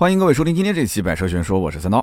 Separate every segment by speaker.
Speaker 1: 欢迎各位收听今天这期《百车全说》，我是三刀。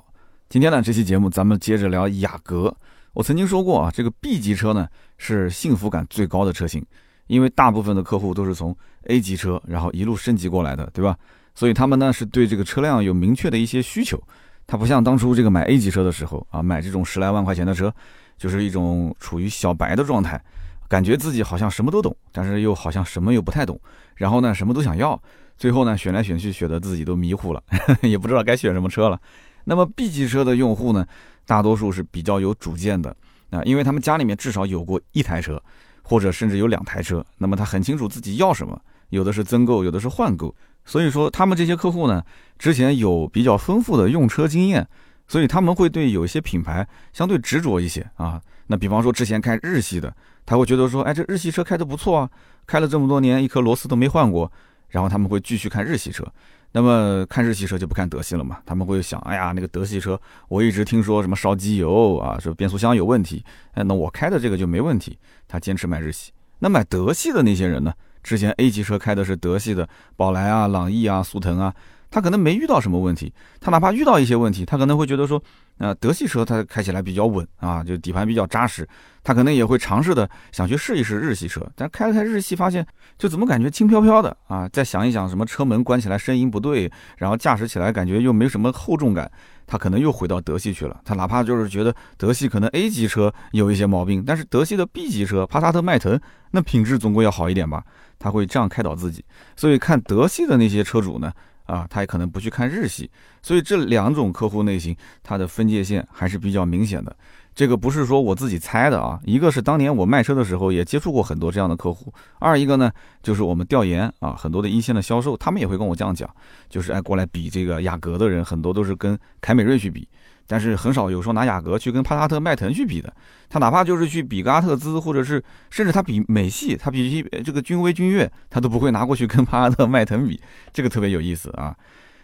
Speaker 1: 今天呢，这期节目咱们接着聊雅阁。我曾经说过啊，这个 B 级车呢是幸福感最高的车型，因为大部分的客户都是从 A 级车然后一路升级过来的，对吧？所以他们呢是对这个车辆有明确的一些需求。它不像当初这个买 A 级车的时候啊，买这种十来万块钱的车，就是一种处于小白的状态，感觉自己好像什么都懂，但是又好像什么又不太懂，然后呢什么都想要。最后呢，选来选去，选的自己都迷糊了，也不知道该选什么车了。那么 B 级车的用户呢，大多数是比较有主见的啊，因为他们家里面至少有过一台车，或者甚至有两台车，那么他很清楚自己要什么，有的是增购，有的是换购。所以说，他们这些客户呢，之前有比较丰富的用车经验，所以他们会对有一些品牌相对执着一些啊。那比方说之前开日系的，他会觉得说，哎，这日系车开的不错啊，开了这么多年，一颗螺丝都没换过。然后他们会继续看日系车，那么看日系车就不看德系了嘛？他们会想，哎呀，那个德系车我一直听说什么烧机油啊，说变速箱有问题，哎，那我开的这个就没问题。他坚持买日系。那买德系的那些人呢？之前 A 级车开的是德系的宝来啊、朗逸啊、速腾啊。他可能没遇到什么问题，他哪怕遇到一些问题，他可能会觉得说，呃，德系车它开起来比较稳啊，就底盘比较扎实，他可能也会尝试的想去试一试日系车，但开了开日系发现，就怎么感觉轻飘飘的啊？再想一想什么车门关起来声音不对，然后驾驶起来感觉又没什么厚重感，他可能又回到德系去了。他哪怕就是觉得德系可能 A 级车有一些毛病，但是德系的 B 级车帕萨特、迈腾那品质总归要好一点吧？他会这样开导自己。所以看德系的那些车主呢？啊，他也可能不去看日系，所以这两种客户类型，它的分界线还是比较明显的。这个不是说我自己猜的啊，一个是当年我卖车的时候也接触过很多这样的客户，二一个呢就是我们调研啊，很多的一线的销售，他们也会跟我这样讲，就是爱过来比这个雅阁的人，很多都是跟凯美瑞去比。但是很少有说拿雅阁去跟帕萨特、迈腾去比的，他哪怕就是去比个阿特兹，或者是甚至他比美系，他比这个君威、君越，他都不会拿过去跟帕萨特、迈腾比，这个特别有意思啊。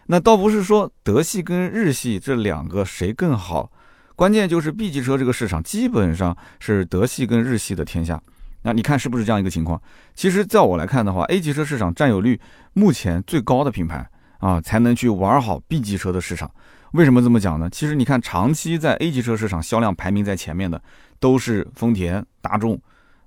Speaker 1: 那倒不是说德系跟日系这两个谁更好，关键就是 B 级车这个市场基本上是德系跟日系的天下。那你看是不是这样一个情况？其实在我来看的话，A 级车市场占有率目前最高的品牌啊，才能去玩好 B 级车的市场。为什么这么讲呢？其实你看，长期在 A 级车市场销量排名在前面的，都是丰田、大众，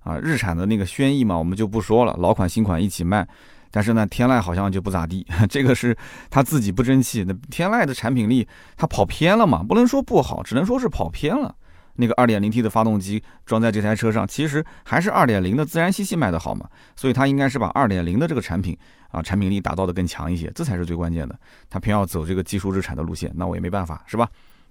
Speaker 1: 啊，日产的那个轩逸嘛，我们就不说了，老款新款一起卖。但是呢，天籁好像就不咋地，这个是他自己不争气。那天籁的产品力，它跑偏了嘛？不能说不好，只能说是跑偏了。那个 2.0T 的发动机装在这台车上，其实还是2.0的自然吸气卖的好嘛，所以它应该是把2.0的这个产品啊产品力打造的更强一些，这才是最关键的。它偏要走这个技术日产的路线，那我也没办法，是吧？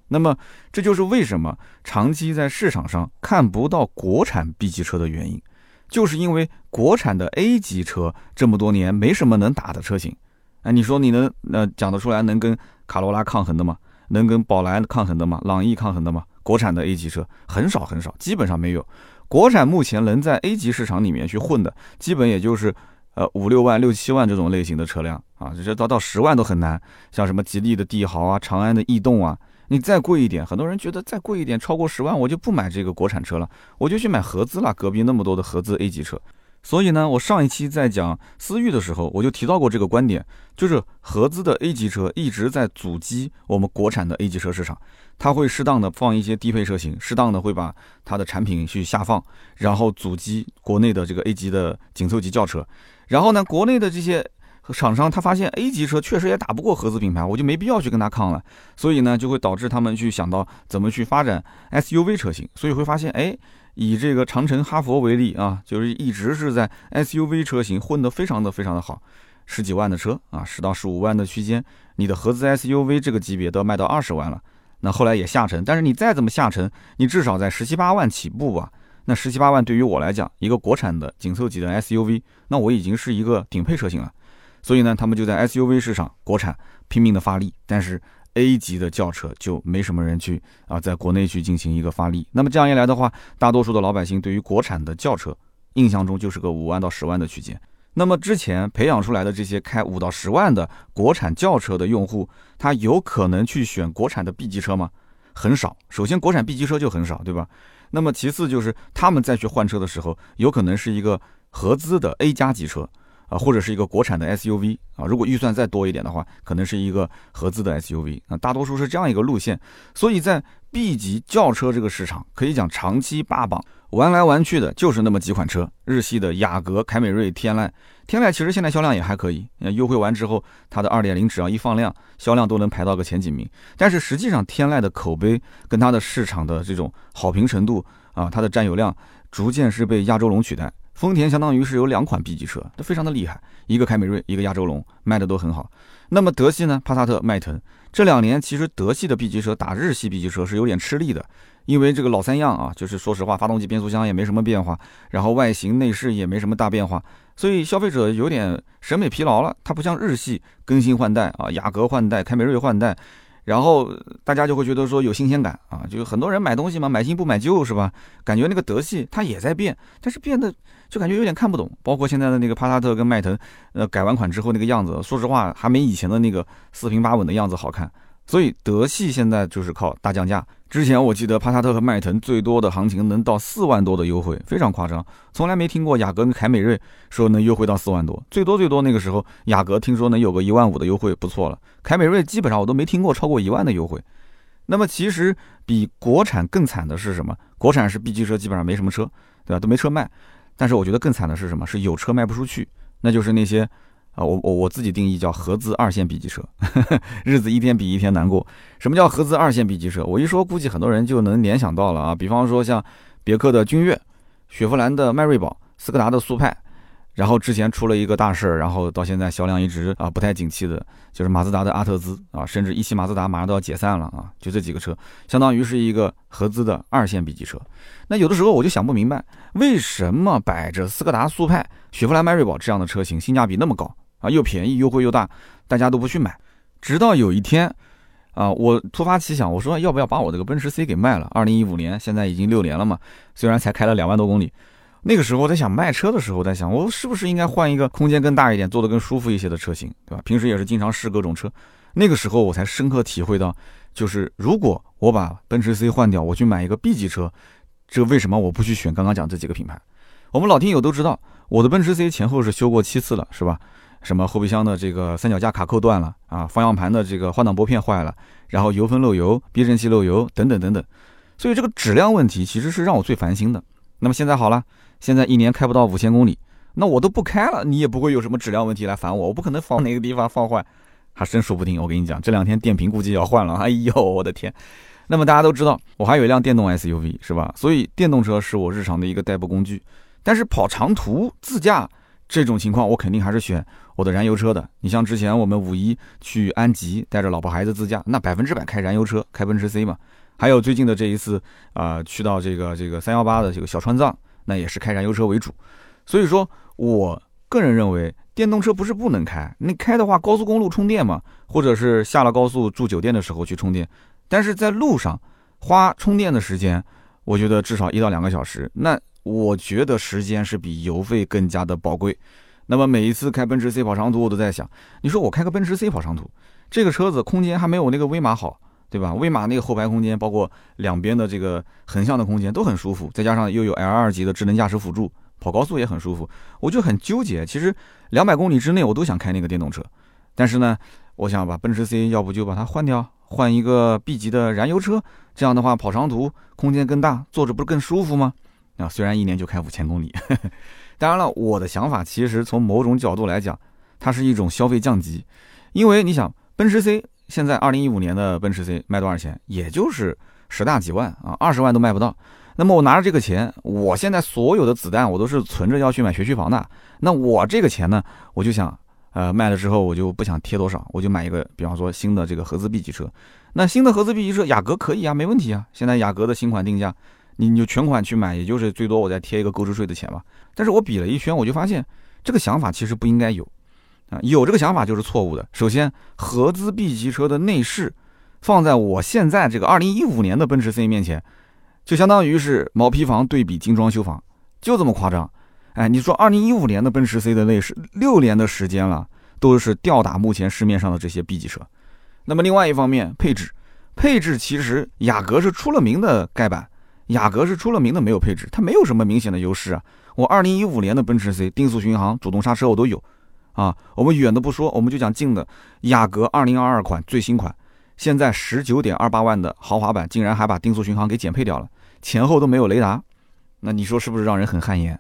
Speaker 1: 那么这就是为什么长期在市场上看不到国产 B 级车的原因，就是因为国产的 A 级车这么多年没什么能打的车型。哎，你说你能呃讲得出来能跟卡罗拉抗衡的吗？能跟宝来抗衡的吗？朗逸抗衡的吗？国产的 A 级车很少很少，基本上没有。国产目前能在 A 级市场里面去混的，基本也就是呃五六万、六七万这种类型的车辆啊，这到到十万都很难。像什么吉利的帝豪啊、长安的逸动啊，你再贵一点，很多人觉得再贵一点，超过十万我就不买这个国产车了，我就去买合资了。隔壁那么多的合资 A 级车。所以呢，我上一期在讲思域的时候，我就提到过这个观点，就是合资的 A 级车一直在阻击我们国产的 A 级车市场，它会适当的放一些低配车型，适当的会把它的产品去下放，然后阻击国内的这个 A 级的紧凑级轿车。然后呢，国内的这些厂商他发现 A 级车确实也打不过合资品牌，我就没必要去跟他抗了，所以呢，就会导致他们去想到怎么去发展 SUV 车型，所以会发现，哎。以这个长城、哈佛为例啊，就是一直是在 SUV 车型混得非常的非常的好，十几万的车啊，十到十五万的区间，你的合资 SUV 这个级别都要卖到二十万了。那后来也下沉，但是你再怎么下沉，你至少在十七八万起步吧。那十七八万对于我来讲，一个国产的紧凑级的 SUV，那我已经是一个顶配车型了。所以呢，他们就在 SUV 市场国产拼命的发力，但是。A 级的轿车就没什么人去啊，在国内去进行一个发力。那么这样一来的话，大多数的老百姓对于国产的轿车印象中就是个五万到十万的区间。那么之前培养出来的这些开五到十万的国产轿车的用户，他有可能去选国产的 B 级车吗？很少。首先，国产 B 级车就很少，对吧？那么其次就是他们再去换车的时候，有可能是一个合资的 A 加级车。啊，或者是一个国产的 SUV 啊。如果预算再多一点的话，可能是一个合资的 SUV 啊。大多数是这样一个路线，所以在 B 级轿车这个市场，可以讲长期霸榜，玩来玩去的就是那么几款车：日系的雅阁、凯美瑞、天籁。天籁其实现在销量也还可以，优惠完之后，它的2.0只要一放量，销量都能排到个前几名。但是实际上，天籁的口碑跟它的市场的这种好评程度啊，它的占有量逐渐是被亚洲龙取代。丰田相当于是有两款 B 级车，都非常的厉害，一个凯美瑞，一个亚洲龙，卖的都很好。那么德系呢？帕萨特、迈腾，这两年其实德系的 B 级车打日系 B 级车是有点吃力的，因为这个老三样啊，就是说实话，发动机、变速箱也没什么变化，然后外形、内饰也没什么大变化，所以消费者有点审美疲劳了。它不像日系更新换代啊，雅阁换代、凯美瑞换代。然后大家就会觉得说有新鲜感啊，就很多人买东西嘛，买新不买旧是吧？感觉那个德系它也在变，但是变得就感觉有点看不懂。包括现在的那个帕萨特跟迈腾，呃，改完款之后那个样子，说实话还没以前的那个四平八稳的样子好看。所以德系现在就是靠大降价。之前我记得帕萨特和迈腾最多的行情能到四万多的优惠，非常夸张。从来没听过雅阁跟凯美瑞说能优惠到四万多，最多最多那个时候雅阁听说能有个一万五的优惠不错了。凯美瑞基本上我都没听过超过一万的优惠。那么其实比国产更惨的是什么？国产是 B 级车基本上没什么车，对吧？都没车卖。但是我觉得更惨的是什么？是有车卖不出去，那就是那些。啊，我我我自己定义叫合资二线 B 级车，日子一天比一天难过。什么叫合资二线 B 级车？我一说，估计很多人就能联想到了啊。比方说像别克的君越、雪佛兰的迈锐宝、斯柯达的速派，然后之前出了一个大事儿，然后到现在销量一直啊不太景气的，就是马自达的阿特兹啊，甚至一汽马自达马上都要解散了啊。就这几个车，相当于是一个合资的二线 B 级车。那有的时候我就想不明白，为什么摆着斯柯达速派、雪佛兰迈锐宝这样的车型性价比那么高？啊，又便宜，优惠又大，大家都不去买。直到有一天，啊，我突发奇想，我说要不要把我这个奔驰 C 给卖了？二零一五年，现在已经六年了嘛，虽然才开了两万多公里。那个时候我在想卖车的时候，在想我是不是应该换一个空间更大一点、坐得更舒服一些的车型，对吧？平时也是经常试各种车。那个时候我才深刻体会到，就是如果我把奔驰 C 换掉，我去买一个 B 级车，这为什么我不去选刚刚讲这几个品牌？我们老听友都知道，我的奔驰 C 前后是修过七次了，是吧？什么后备箱的这个三脚架卡扣断了啊，方向盘的这个换挡拨片坏了，然后油封漏油、避震器漏油等等等等，所以这个质量问题其实是让我最烦心的。那么现在好了，现在一年开不到五千公里，那我都不开了，你也不会有什么质量问题来烦我，我不可能放哪个地方放坏，还真说不定。我跟你讲，这两天电瓶估计要换了，哎呦我的天！那么大家都知道，我还有一辆电动 SUV 是吧？所以电动车是我日常的一个代步工具，但是跑长途自驾。这种情况我肯定还是选我的燃油车的。你像之前我们五一去安吉，带着老婆孩子自驾，那百分之百开燃油车，开奔驰 C 嘛。还有最近的这一次啊，去到这个这个三幺八的这个小川藏，那也是开燃油车为主。所以说，我个人认为电动车不是不能开，你开的话高速公路充电嘛，或者是下了高速住酒店的时候去充电。但是在路上花充电的时间，我觉得至少一到两个小时，那。我觉得时间是比油费更加的宝贵。那么每一次开奔驰 C 跑长途，我都在想，你说我开个奔驰 C 跑长途，这个车子空间还没有那个威马好，对吧？威马那个后排空间，包括两边的这个横向的空间都很舒服，再加上又有 L2 级的智能驾驶辅助，跑高速也很舒服。我就很纠结，其实两百公里之内我都想开那个电动车，但是呢，我想把奔驰 C 要不就把它换掉，换一个 B 级的燃油车，这样的话跑长途空间更大，坐着不是更舒服吗？啊，虽然一年就开五千公里，当然了，我的想法其实从某种角度来讲，它是一种消费降级，因为你想，奔驰 C 现在二零一五年的奔驰 C 卖多少钱？也就是十大几万啊，二十万都卖不到。那么我拿着这个钱，我现在所有的子弹我都是存着要去买学区房的。那我这个钱呢，我就想，呃，卖了之后我就不想贴多少，我就买一个，比方说新的这个合资 B 级车。那新的合资 B 级车，雅阁可以啊，没问题啊。现在雅阁的新款定价。你你就全款去买，也就是最多我再贴一个购置税的钱吧。但是我比了一圈，我就发现这个想法其实不应该有，啊，有这个想法就是错误的。首先，合资 B 级车的内饰放在我现在这个2015年的奔驰 C 面前，就相当于是毛坯房对比精装修房，就这么夸张。哎，你说2015年的奔驰 C 的内饰，六年的时间了，都是吊打目前市面上的这些 B 级车。那么另外一方面，配置，配置其实雅阁是出了名的盖板。雅阁是出了名的没有配置，它没有什么明显的优势啊。我二零一五年的奔驰 C 定速巡航、主动刹车我都有，啊。我们远的不说，我们就讲近的，雅阁二零二二款最新款，现在十九点二八万的豪华版，竟然还把定速巡航给减配掉了，前后都没有雷达，那你说是不是让人很汗颜？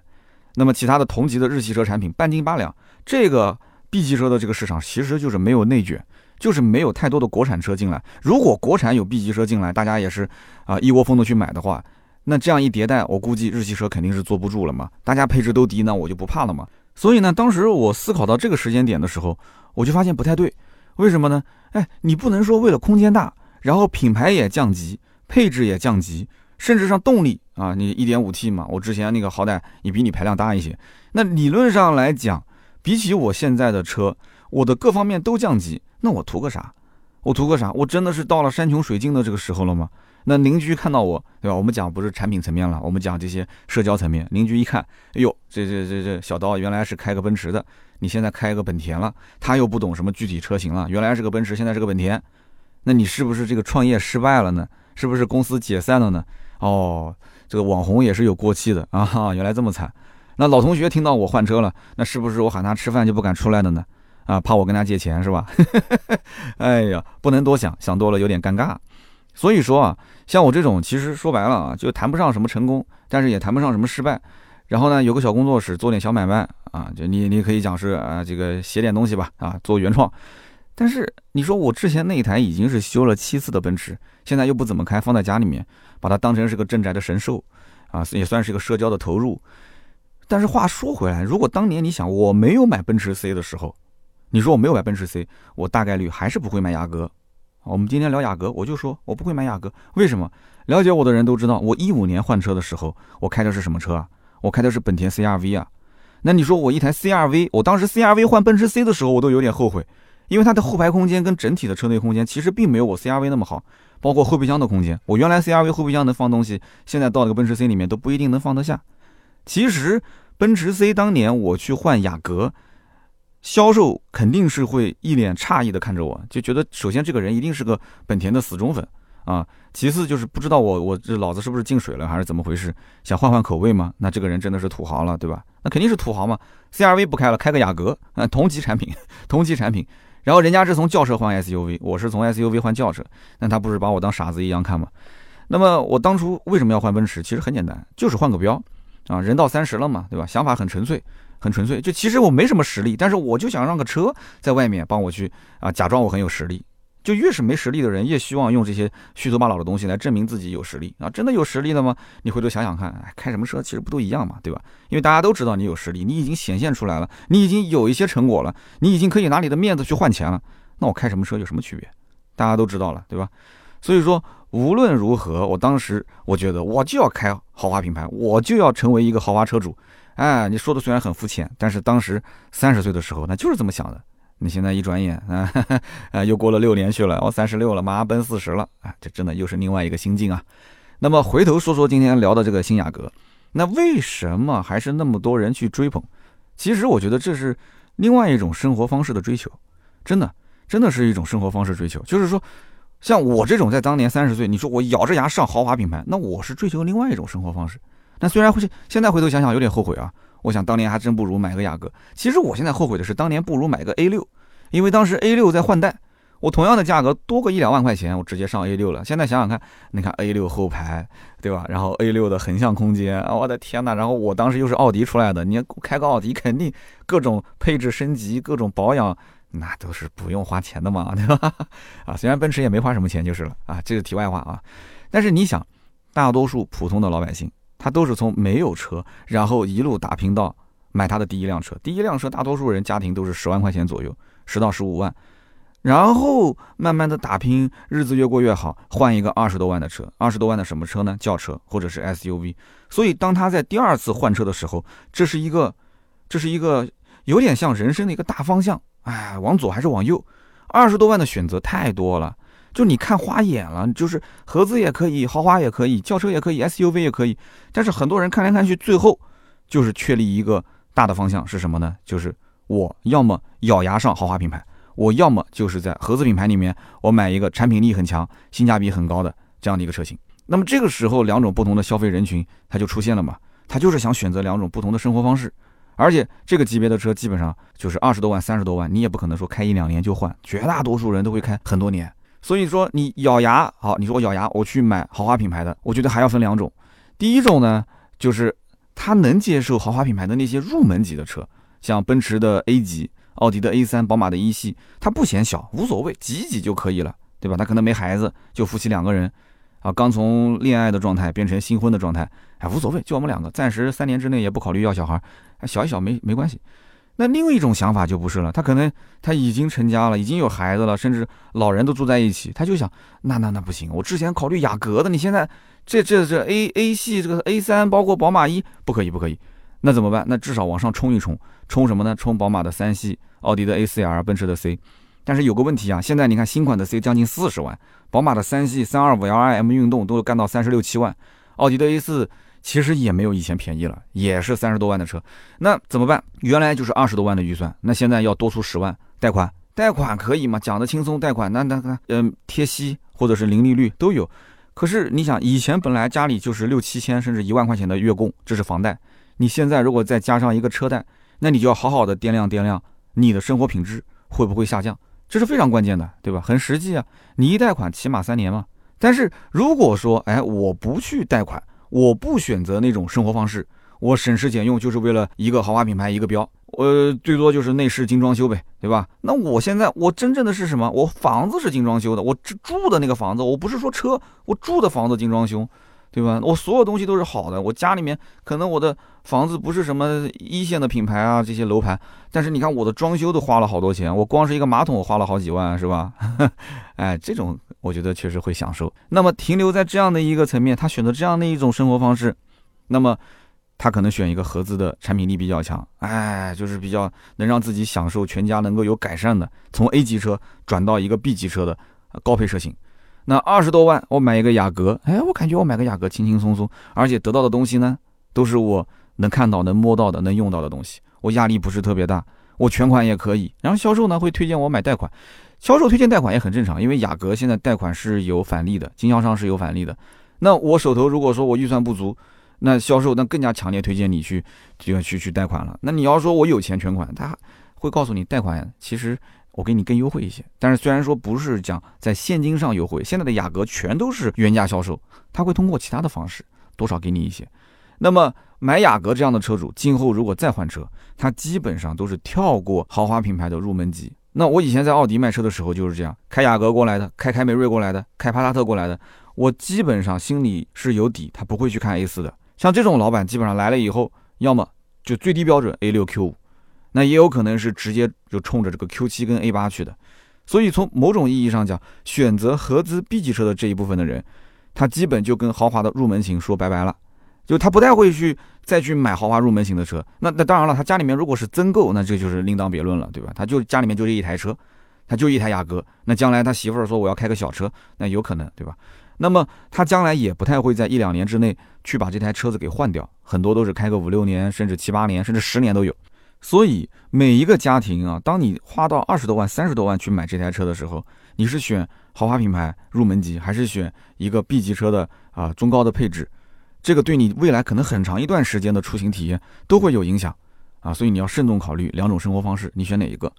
Speaker 1: 那么其他的同级的日系车产品半斤八两，这个 B 级车的这个市场其实就是没有内卷，就是没有太多的国产车进来。如果国产有 B 级车进来，大家也是啊一窝蜂的去买的话，那这样一迭代，我估计日系车肯定是坐不住了嘛。大家配置都低，那我就不怕了嘛。所以呢，当时我思考到这个时间点的时候，我就发现不太对。为什么呢？哎，你不能说为了空间大，然后品牌也降级，配置也降级。甚至上动力啊，你一点五 T 嘛，我之前那个好歹也比你排量大一些。那理论上来讲，比起我现在的车，我的各方面都降级，那我图个啥？我图个啥？我真的是到了山穷水尽的这个时候了吗？那邻居看到我，对吧？我们讲不是产品层面了，我们讲这些社交层面。邻居一看，哎呦，这这这这小刀原来是开个奔驰的，你现在开个本田了，他又不懂什么具体车型了，原来是个奔驰，现在是个本田，那你是不是这个创业失败了呢？是不是公司解散了呢？哦，这个网红也是有过气的啊！原来这么惨。那老同学听到我换车了，那是不是我喊他吃饭就不敢出来了呢？啊，怕我跟他借钱是吧？哎呀，不能多想，想多了有点尴尬。所以说啊，像我这种，其实说白了啊，就谈不上什么成功，但是也谈不上什么失败。然后呢，有个小工作室，做点小买卖啊，就你你可以讲是啊，这个写点东西吧，啊，做原创。但是你说我之前那一台已经是修了七次的奔驰，现在又不怎么开，放在家里面，把它当成是个镇宅的神兽，啊，也算是一个社交的投入。但是话说回来，如果当年你想我没有买奔驰 C 的时候，你说我没有买奔驰 C，我大概率还是不会买雅阁。我们今天聊雅阁，我就说我不会买雅阁，为什么？了解我的人都知道，我一五年换车的时候，我开的是什么车啊？我开的是本田 CRV 啊。那你说我一台 CRV，我当时 CRV 换奔驰 C 的时候，我都有点后悔。因为它的后排空间跟整体的车内空间其实并没有我 CRV 那么好，包括后备箱的空间，我原来 CRV 后备箱能放东西，现在到了个奔驰 C 里面都不一定能放得下。其实奔驰 C 当年我去换雅阁，销售肯定是会一脸诧异的看着我，就觉得首先这个人一定是个本田的死忠粉啊，其次就是不知道我我这脑子是不是进水了还是怎么回事，想换换口味吗？那这个人真的是土豪了，对吧？那肯定是土豪嘛，CRV 不开了，开个雅阁啊，同级产品，同级产品。然后人家是从轿车换 SUV，我是从 SUV 换轿车，那他不是把我当傻子一样看吗？那么我当初为什么要换奔驰？其实很简单，就是换个标啊，人到三十了嘛，对吧？想法很纯粹，很纯粹。就其实我没什么实力，但是我就想让个车在外面帮我去啊，假装我很有实力。就越是没实力的人，越希望用这些虚头巴脑的东西来证明自己有实力啊！真的有实力了吗？你回头想想看，开什么车其实不都一样嘛，对吧？因为大家都知道你有实力，你已经显现出来了，你已经有一些成果了，你已经可以拿你的面子去换钱了。那我开什么车有什么区别？大家都知道了，对吧？所以说，无论如何，我当时我觉得我就要开豪华品牌，我就要成为一个豪华车主。哎，你说的虽然很肤浅，但是当时三十岁的时候，那就是这么想的。你现在一转眼啊，啊，又过了六年去了，我三十六了，马上奔四十了，啊，这真的又是另外一个心境啊。那么回头说说今天聊的这个新雅阁，那为什么还是那么多人去追捧？其实我觉得这是另外一种生活方式的追求，真的，真的是一种生活方式追求。就是说，像我这种在当年三十岁，你说我咬着牙上豪华品牌，那我是追求另外一种生活方式。那虽然会现在回头想想有点后悔啊。我想当年还真不如买个雅阁。其实我现在后悔的是当年不如买个 A 六，因为当时 A 六在换代，我同样的价格多个一两万块钱，我直接上 A 六了。现在想想看，你看 A 六后排，对吧？然后 A 六的横向空间，我的天哪！然后我当时又是奥迪出来的，你开个奥迪肯定各种配置升级、各种保养，那都是不用花钱的嘛，对吧？啊，虽然奔驰也没花什么钱就是了啊，这是题外话啊。但是你想，大多数普通的老百姓。他都是从没有车，然后一路打拼到买他的第一辆车。第一辆车，大多数人家庭都是十万块钱左右，十到十五万，然后慢慢的打拼，日子越过越好，换一个二十多万的车。二十多万的什么车呢？轿车或者是 SUV。所以当他在第二次换车的时候，这是一个，这是一个有点像人生的一个大方向。哎，往左还是往右？二十多万的选择太多了。就你看花眼了，就是合资也可以，豪华也可以，轿车也可以，SUV 也可以。但是很多人看来看去，最后就是确立一个大的方向是什么呢？就是我要么咬牙上豪华品牌，我要么就是在合资品牌里面，我买一个产品力很强、性价比很高的这样的一个车型。那么这个时候，两种不同的消费人群它就出现了嘛？他就是想选择两种不同的生活方式，而且这个级别的车基本上就是二十多万、三十多万，你也不可能说开一两年就换，绝大多数人都会开很多年。所以说你咬牙好，你说我咬牙我去买豪华品牌的，我觉得还要分两种。第一种呢，就是他能接受豪华品牌的那些入门级的车，像奔驰的 A 级、奥迪的 A 三、宝马的一系，他不嫌小，无所谓，挤一挤就可以了，对吧？他可能没孩子，就夫妻两个人，啊，刚从恋爱的状态变成新婚的状态，哎，无所谓，就我们两个，暂时三年之内也不考虑要小孩，小一小没没关系。那另外一种想法就不是了，他可能他已经成家了，已经有孩子了，甚至老人都住在一起，他就想，那那那不行，我之前考虑雅阁的，你现在这这这 A A 系这个 A 三，包括宝马一，不可以不可以，那怎么办？那至少往上冲一冲，冲什么呢？冲宝马的三系、奥迪的 A 四 L、奔驰的 C。但是有个问题啊，现在你看新款的 C 将近四十万，宝马的三系、三二五 L i M 运动都干到三十六七万，奥迪的 A 四。其实也没有以前便宜了，也是三十多万的车，那怎么办？原来就是二十多万的预算，那现在要多出十万贷款，贷款可以吗？讲的轻松，贷款那那那嗯贴息或者是零利率都有。可是你想，以前本来家里就是六七千甚至一万块钱的月供，这是房贷，你现在如果再加上一个车贷，那你就要好好的掂量掂量你的生活品质会不会下降，这是非常关键的，对吧？很实际啊，你一贷款起码三年嘛。但是如果说哎我不去贷款。我不选择那种生活方式，我省吃俭用就是为了一个豪华品牌一个标，我最多就是内饰精装修呗，对吧？那我现在我真正的是什么？我房子是精装修的，我住的那个房子，我不是说车，我住的房子精装修。对吧？我所有东西都是好的。我家里面可能我的房子不是什么一线的品牌啊，这些楼盘，但是你看我的装修都花了好多钱，我光是一个马桶我花了好几万，是吧？哎，这种我觉得确实会享受。那么停留在这样的一个层面，他选择这样的一种生活方式，那么他可能选一个合资的产品力比较强，哎，就是比较能让自己享受全家能够有改善的，从 A 级车转到一个 B 级车的高配车型。那二十多万，我买一个雅阁，哎，我感觉我买个雅阁轻轻松松，而且得到的东西呢，都是我能看到、能摸到的、能用到的东西，我压力不是特别大，我全款也可以。然后销售呢会推荐我买贷款，销售推荐贷款也很正常，因为雅阁现在贷款是有返利的，经销商是有返利的。那我手头如果说我预算不足，那销售那更加强烈推荐你去就要去去贷款了。那你要说我有钱全款，他会告诉你贷款其实。我给你更优惠一些，但是虽然说不是讲在现金上优惠，现在的雅阁全都是原价销售，他会通过其他的方式多少给你一些。那么买雅阁这样的车主，今后如果再换车，他基本上都是跳过豪华品牌的入门级。那我以前在奥迪卖车的时候就是这样，开雅阁过来的，开凯美瑞过来的，开帕萨特过来的，我基本上心里是有底，他不会去看 A 四的。像这种老板基本上来了以后，要么就最低标准 A 六 Q 五。那也有可能是直接就冲着这个 Q7 跟 A8 去的，所以从某种意义上讲，选择合资 B 级车的这一部分的人，他基本就跟豪华的入门型说拜拜了，就他不太会去再去买豪华入门型的车。那那当然了，他家里面如果是增购，那这就是另当别论了，对吧？他就家里面就这一台车，他就一台雅阁，那将来他媳妇儿说我要开个小车，那有可能，对吧？那么他将来也不太会在一两年之内去把这台车子给换掉，很多都是开个五六年，甚至七八年，甚至十年都有。所以每一个家庭啊，当你花到二十多万、三十多万去买这台车的时候，你是选豪华品牌入门级，还是选一个 B 级车的啊中高的配置？这个对你未来可能很长一段时间的出行体验都会有影响啊！所以你要慎重考虑两种生活方式，你选哪一个？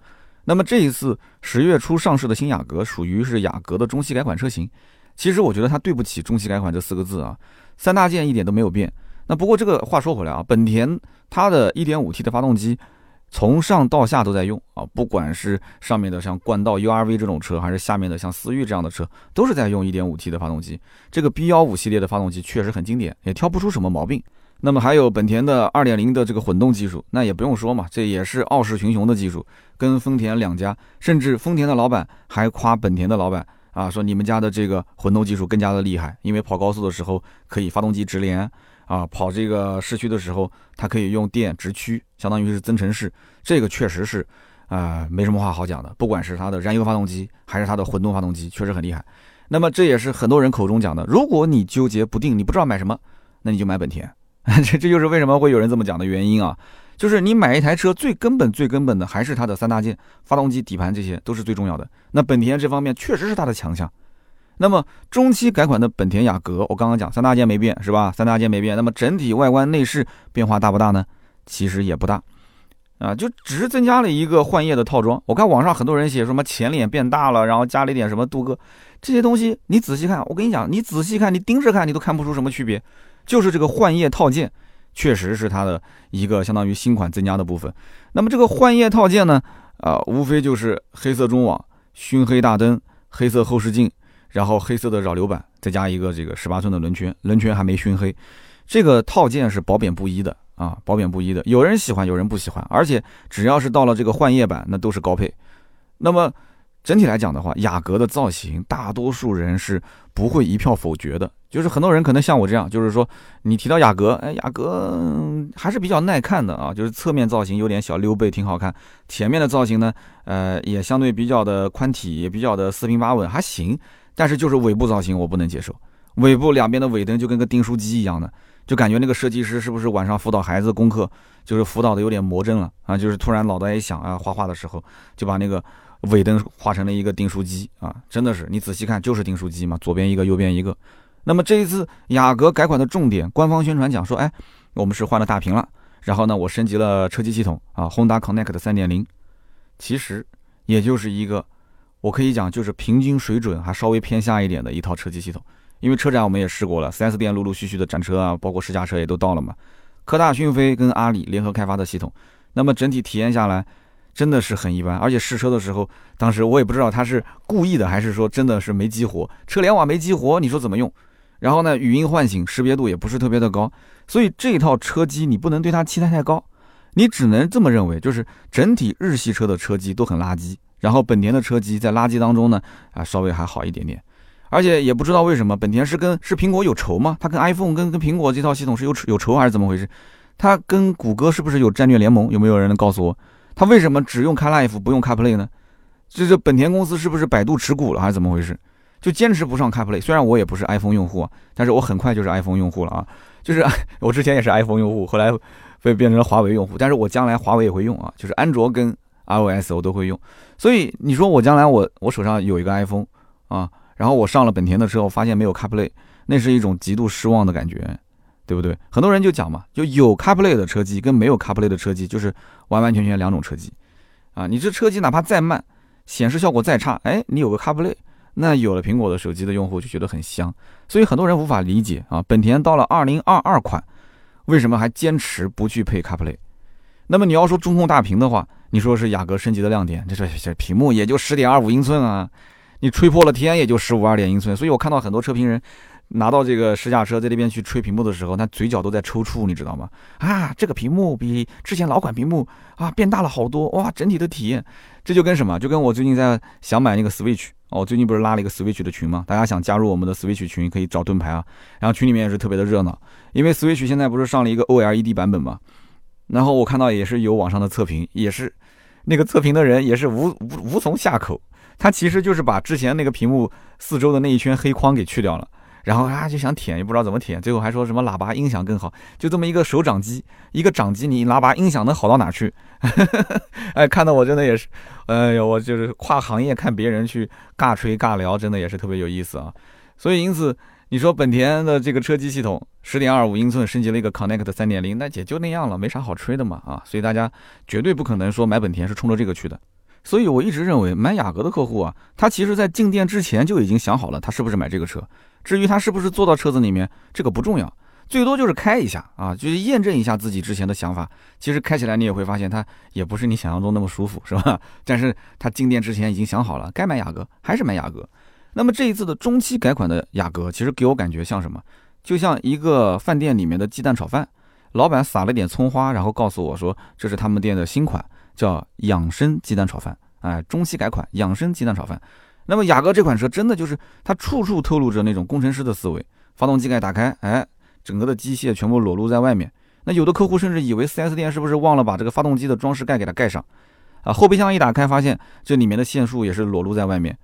Speaker 1: 那么这一次十月初上市的新雅阁属于是雅阁的中期改款车型，其实我觉得它对不起中期改款这四个字啊，三大件一点都没有变。那不过这个话说回来啊，本田它的一点五 T 的发动机。从上到下都在用啊，不管是上面的像冠道 URV 这种车，还是下面的像思域这样的车，都是在用 1.5T 的发动机。这个 B 幺五系列的发动机确实很经典，也挑不出什么毛病。那么还有本田的2.0的这个混动技术，那也不用说嘛，这也是傲视群雄的技术，跟丰田两家，甚至丰田的老板还夸本田的老板啊，说你们家的这个混动技术更加的厉害，因为跑高速的时候可以发动机直连。啊，跑这个市区的时候，它可以用电直驱，相当于是增程式，这个确实是，啊，没什么话好讲的。不管是它的燃油发动机，还是它的混动发动机，确实很厉害。那么这也是很多人口中讲的，如果你纠结不定，你不知道买什么，那你就买本田。这这就是为什么会有人这么讲的原因啊，就是你买一台车最根本、最根本的还是它的三大件：发动机、底盘，这些都是最重要的。那本田这方面确实是它的强项。那么中期改款的本田雅阁，我刚刚讲三大件没变是吧？三大件没变，那么整体外观内饰变化大不大呢？其实也不大。啊，就只是增加了一个换叶的套装。我看网上很多人写什么前脸变大了，然后加了一点什么镀铬，这些东西你仔细看，我跟你讲，你仔细看，你盯着看，你都看不出什么区别。就是这个换叶套件，确实是它的一个相当于新款增加的部分。那么这个换叶套件呢，啊，无非就是黑色中网、熏黑大灯、黑色后视镜，然后黑色的扰流板，再加一个这个十八寸的轮圈，轮圈还没熏黑。这个套件是褒贬不一的。啊，褒贬不一的，有人喜欢，有人不喜欢，而且只要是到了这个换叶版，那都是高配。那么整体来讲的话，雅阁的造型，大多数人是不会一票否决的。就是很多人可能像我这样，就是说你提到雅阁，哎，雅阁还是比较耐看的啊，就是侧面造型有点小溜背，挺好看。前面的造型呢，呃，也相对比较的宽体，也比较的四平八稳，还行。但是就是尾部造型我不能接受，尾部两边的尾灯就跟个订书机一样的。就感觉那个设计师是不是晚上辅导孩子功课，就是辅导的有点魔怔了啊？就是突然脑袋一想啊，画画的时候就把那个尾灯画成了一个订书机啊！真的是，你仔细看就是订书机嘛，左边一个，右边一个。那么这一次雅阁改款的重点，官方宣传讲说，哎，我们是换了大屏了，然后呢，我升级了车机系统啊，Honda Connect 三点零，其实也就是一个，我可以讲就是平均水准还稍微偏下一点的一套车机系统。因为车展我们也试过了，4S 店陆陆续续的展车啊，包括试驾车也都到了嘛。科大讯飞跟阿里联合开发的系统，那么整体体验下来真的是很一般。而且试车的时候，当时我也不知道他是故意的还是说真的是没激活，车联网没激活，你说怎么用？然后呢，语音唤醒识别度也不是特别的高，所以这套车机你不能对它期待太高，你只能这么认为，就是整体日系车的车机都很垃圾，然后本田的车机在垃圾当中呢啊稍微还好一点点。而且也不知道为什么，本田是跟是苹果有仇吗？它跟 iPhone 跟跟苹果这套系统是有有仇还是怎么回事？它跟谷歌是不是有战略联盟？有没有人能告诉我？它为什么只用 CarLife 不用 CarPlay 呢？这这本田公司是不是百度持股了还是怎么回事？就坚持不上 CarPlay。虽然我也不是 iPhone 用户啊，但是我很快就是 iPhone 用户了啊！就是 我之前也是 iPhone 用户，后来被变成了华为用户，但是我将来华为也会用啊，就是安卓跟 iOS 我都会用。所以你说我将来我我手上有一个 iPhone 啊。然后我上了本田的车，我发现没有 CarPlay，那是一种极度失望的感觉，对不对？很多人就讲嘛，就有 CarPlay 的车机跟没有 CarPlay 的车机就是完完全全两种车机，啊，你这车机哪怕再慢，显示效果再差，哎，你有个 CarPlay，那有了苹果的手机的用户就觉得很香，所以很多人无法理解啊，本田到了2022款，为什么还坚持不去配 CarPlay？那么你要说中控大屏的话，你说是雅阁升级的亮点，这这这屏幕也就十点二五英寸啊。你吹破了天也就十五二点英寸，所以我看到很多车评人拿到这个试驾车在这边去吹屏幕的时候，他嘴角都在抽搐，你知道吗？啊，这个屏幕比之前老款屏幕啊变大了好多，哇，整体的体验，这就跟什么？就跟我最近在想买那个 Switch 哦，最近不是拉了一个 Switch 的群吗？大家想加入我们的 Switch 群可以找盾牌啊，然后群里面也是特别的热闹，因为 Switch 现在不是上了一个 OLED 版本嘛，然后我看到也是有网上的测评，也是那个测评的人也是无无无从下口。他其实就是把之前那个屏幕四周的那一圈黑框给去掉了，然后啊就想舔，也不知道怎么舔，最后还说什么喇叭音响更好，就这么一个手掌机，一个掌机，你喇叭音响能好到哪去？哎，看到我真的也是，哎呦，我就是跨行业看别人去尬吹尬聊，真的也是特别有意思啊。所以因此，你说本田的这个车机系统十点二五英寸升级了一个 Connect 三点零，那也就那样了，没啥好吹的嘛啊。所以大家绝对不可能说买本田是冲着这个去的。所以我一直认为买雅阁的客户啊，他其实在进店之前就已经想好了他是不是买这个车。至于他是不是坐到车子里面，这个不重要，最多就是开一下啊，就是验证一下自己之前的想法。其实开起来你也会发现，它也不是你想象中那么舒服，是吧？但是他进店之前已经想好了，该买雅阁还是买雅阁。那么这一次的中期改款的雅阁，其实给我感觉像什么？就像一个饭店里面的鸡蛋炒饭，老板撒了点葱花，然后告诉我说这是他们店的新款。叫养生鸡蛋炒饭，哎，中期改款养生鸡蛋炒饭。那么雅阁这款车真的就是它处处透露着那种工程师的思维。发动机盖打开，哎，整个的机械全部裸露在外面。那有的客户甚至以为 4S 店是不是忘了把这个发动机的装饰盖给它盖上？啊，后备箱一打开，发现这里面的线束也是裸露在外面。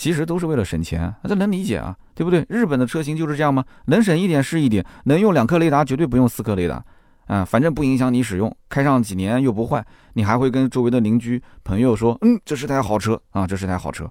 Speaker 1: 其实都是为了省钱，这能理解啊，对不对？日本的车型就是这样吗？能省一点是一点，能用两颗雷达绝对不用四颗雷达。啊，反正不影响你使用，开上几年又不坏，你还会跟周围的邻居朋友说，嗯，这是台好车啊，这是台好车。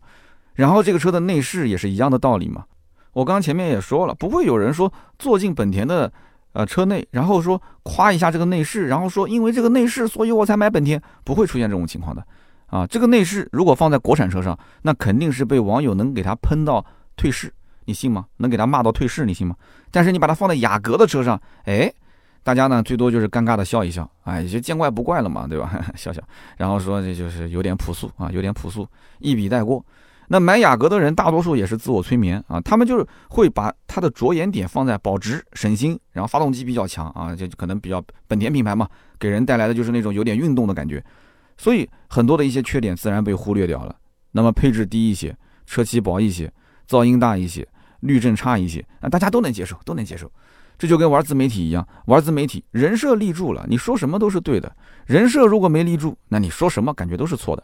Speaker 1: 然后这个车的内饰也是一样的道理嘛。我刚刚前面也说了，不会有人说坐进本田的呃车内，然后说夸一下这个内饰，然后说因为这个内饰，所以我才买本田，不会出现这种情况的。啊，这个内饰如果放在国产车上，那肯定是被网友能给他喷到退市，你信吗？能给他骂到退市，你信吗？但是你把它放在雅阁的车上，哎，大家呢最多就是尴尬的笑一笑，哎，就见怪不怪了嘛，对吧？笑笑，然后说这就是有点朴素啊，有点朴素，一笔带过。那买雅阁的人大多数也是自我催眠啊，他们就是会把他的着眼点放在保值、省心，然后发动机比较强啊，就可能比较本田品牌嘛，给人带来的就是那种有点运动的感觉。所以很多的一些缺点自然被忽略掉了。那么配置低一些，车漆薄一些，噪音大一些，滤震差一些，啊，大家都能接受，都能接受。这就跟玩自媒体一样，玩自媒体人设立住了，你说什么都是对的；人设如果没立住，那你说什么感觉都是错的。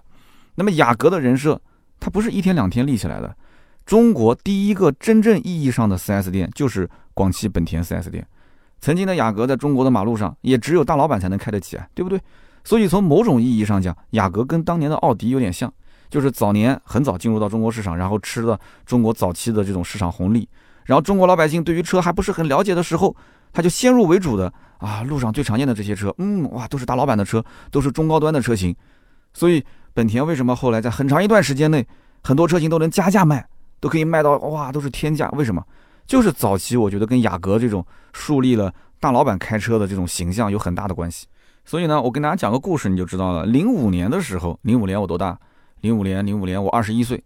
Speaker 1: 那么雅阁的人设，它不是一天两天立起来的。中国第一个真正意义上的 4S 店就是广汽本田 4S 店。曾经的雅阁在中国的马路上，也只有大老板才能开得起啊，对不对？所以从某种意义上讲，雅阁跟当年的奥迪有点像，就是早年很早进入到中国市场，然后吃了中国早期的这种市场红利，然后中国老百姓对于车还不是很了解的时候，他就先入为主的啊，路上最常见的这些车，嗯，哇，都是大老板的车，都是中高端的车型。所以本田为什么后来在很长一段时间内，很多车型都能加价卖，都可以卖到哇，都是天价？为什么？就是早期我觉得跟雅阁这种树立了大老板开车的这种形象有很大的关系。所以呢，我跟大家讲个故事，你就知道了。零五年的时候，零五年我多大？零五年，零五年我二十一岁，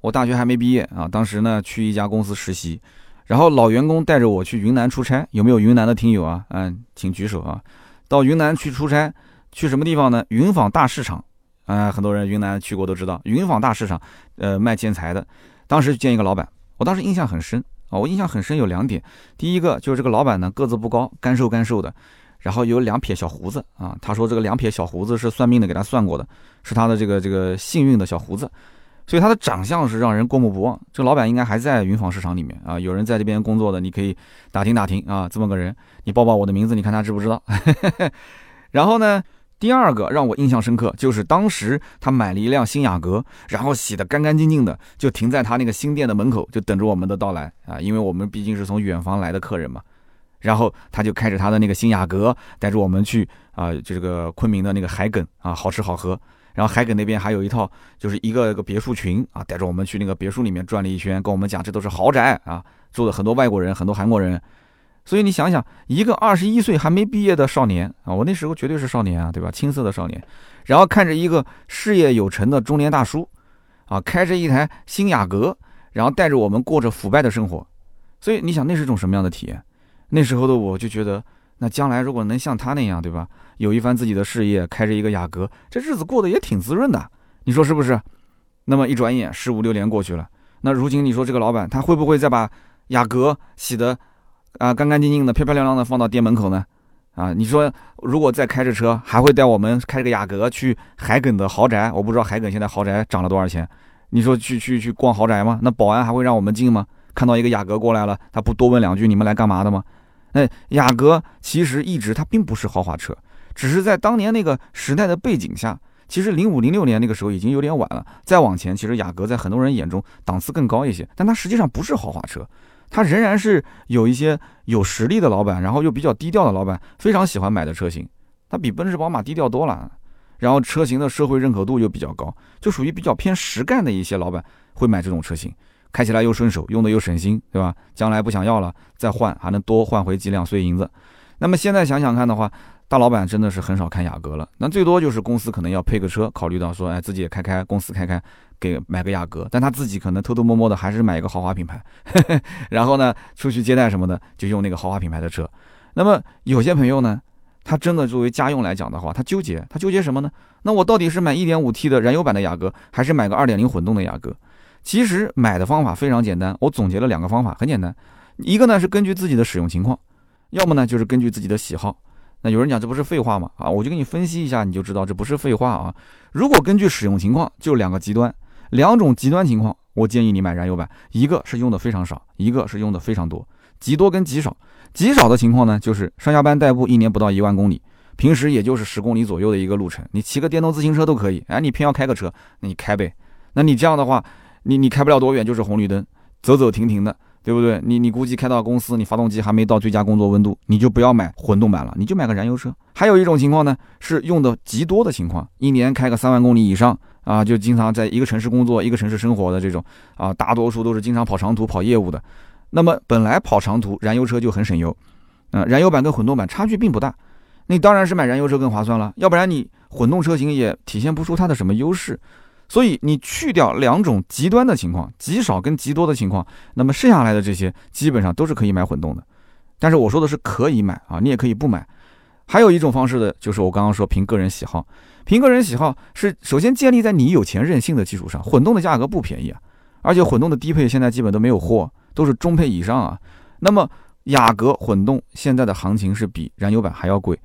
Speaker 1: 我大学还没毕业啊。当时呢，去一家公司实习，然后老员工带着我去云南出差。有没有云南的听友啊？嗯，请举手啊。到云南去出差，去什么地方呢？云纺大市场。啊，很多人云南去过都知道，云纺大市场，呃，卖建材的。当时见一个老板，我当时印象很深啊。我印象很深有两点，第一个就是这个老板呢个子不高，干瘦干瘦的。然后有两撇小胡子啊，他说这个两撇小胡子是算命的给他算过的，是他的这个这个幸运的小胡子，所以他的长相是让人过目不忘。这老板应该还在云纺市场里面啊，有人在这边工作的，你可以打听打听啊，这么个人，你报报我的名字，你看他知不知道？然后呢，第二个让我印象深刻，就是当时他买了一辆新雅阁，然后洗得干干净净的，就停在他那个新店的门口，就等着我们的到来啊，因为我们毕竟是从远方来的客人嘛。然后他就开着他的那个新雅阁，带着我们去啊，就这个昆明的那个海埂啊，好吃好喝。然后海埂那边还有一套，就是一个一个别墅群啊，带着我们去那个别墅里面转了一圈，跟我们讲这都是豪宅啊，住的很多外国人，很多韩国人。所以你想想，一个二十一岁还没毕业的少年啊，我那时候绝对是少年啊，对吧？青涩的少年，然后看着一个事业有成的中年大叔，啊，开着一台新雅阁，然后带着我们过着腐败的生活。所以你想，那是种什么样的体验？那时候的我就觉得，那将来如果能像他那样，对吧？有一番自己的事业，开着一个雅阁，这日子过得也挺滋润的，你说是不是？那么一转眼十五六年过去了，那如今你说这个老板他会不会再把雅阁洗得啊干干净净的、漂漂亮亮的放到店门口呢？啊，你说如果再开着车，还会带我们开这个雅阁去海埂的豪宅？我不知道海埂现在豪宅涨了多少钱？你说去去去逛豪宅吗？那保安还会让我们进吗？看到一个雅阁过来了，他不多问两句，你们来干嘛的吗？那雅阁其实一直它并不是豪华车，只是在当年那个时代的背景下，其实零五零六年那个时候已经有点晚了。再往前，其实雅阁在很多人眼中档次更高一些，但它实际上不是豪华车，它仍然是有一些有实力的老板，然后又比较低调的老板非常喜欢买的车型。它比奔驰、宝马低调多了，然后车型的社会认可度又比较高，就属于比较偏实干的一些老板会买这种车型。开起来又顺手，用的又省心，对吧？将来不想要了再换，还能多换回几两碎银子。那么现在想想看的话，大老板真的是很少看雅阁了。那最多就是公司可能要配个车，考虑到说，哎，自己也开开，公司开开，给买个雅阁。但他自己可能偷偷摸摸的还是买一个豪华品牌，然后呢，出去接待什么的就用那个豪华品牌的车。那么有些朋友呢，他真的作为家用来讲的话，他纠结，他纠结什么呢？那我到底是买 1.5T 的燃油版的雅阁，还是买个2.0混动的雅阁？其实买的方法非常简单，我总结了两个方法，很简单。一个呢是根据自己的使用情况，要么呢就是根据自己的喜好。那有人讲这不是废话吗？啊，我就给你分析一下，你就知道这不是废话啊。如果根据使用情况，就两个极端，两种极端情况，我建议你买燃油版。一个是用的非常少，一个是用的非常多。极多跟极少，极少的情况呢，就是上下班代步一年不到一万公里，平时也就是十公里左右的一个路程，你骑个电动自行车都可以。哎，你偏要开个车，那你开呗。那你这样的话。你你开不了多远，就是红绿灯，走走停停的，对不对？你你估计开到公司，你发动机还没到最佳工作温度，你就不要买混动版了，你就买个燃油车。还有一种情况呢，是用的极多的情况，一年开个三万公里以上啊，就经常在一个城市工作、一个城市生活的这种啊，大多数都是经常跑长途、跑业务的。那么本来跑长途，燃油车就很省油，啊，燃油版跟混动版差距并不大，那当然是买燃油车更划算了，要不然你混动车型也体现不出它的什么优势。所以你去掉两种极端的情况，极少跟极多的情况，那么剩下来的这些基本上都是可以买混动的。但是我说的是可以买啊，你也可以不买。还有一种方式的，就是我刚刚说凭个人喜好，凭个人喜好是首先建立在你有钱任性的基础上。混动的价格不便宜啊，而且混动的低配现在基本都没有货，都是中配以上啊。那么雅阁混动现在的行情是比燃油版还要贵。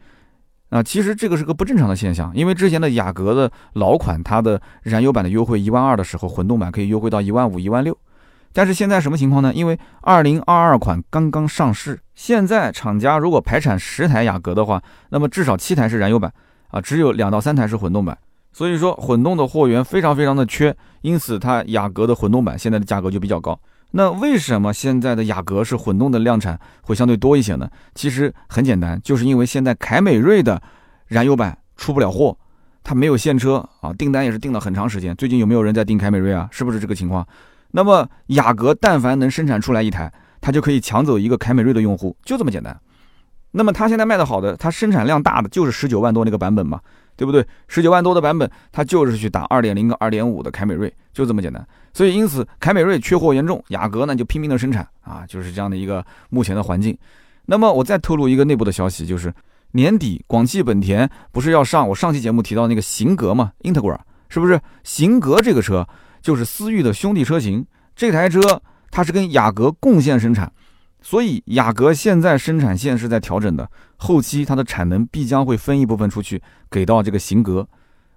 Speaker 1: 啊，其实这个是个不正常的现象，因为之前的雅阁的老款，它的燃油版的优惠一万二的时候，混动版可以优惠到一万五、一万六。但是现在什么情况呢？因为二零二二款刚刚上市，现在厂家如果排产十台雅阁的话，那么至少七台是燃油版啊，只有两到三台是混动版。所以说混动的货源非常非常的缺，因此它雅阁的混动版现在的价格就比较高。那为什么现在的雅阁是混动的量产会相对多一些呢？其实很简单，就是因为现在凯美瑞的燃油版出不了货，它没有现车啊，订单也是订了很长时间。最近有没有人在订凯美瑞啊？是不是这个情况？那么雅阁但凡能生产出来一台，它就可以抢走一个凯美瑞的用户，就这么简单。那么它现在卖的好的，它生产量大的就是十九万多那个版本嘛。对不对？十九万多的版本，它就是去打二点零跟二点五的凯美瑞，就这么简单。所以因此，凯美瑞缺货严重，雅阁呢就拼命的生产啊，就是这样的一个目前的环境。那么我再透露一个内部的消息，就是年底广汽本田不是要上我上期节目提到那个型格嘛，Integra 是不是？型格这个车就是思域的兄弟车型，这台车它是跟雅阁共线生产。所以雅阁现在生产线是在调整的，后期它的产能必将会分一部分出去给到这个型格，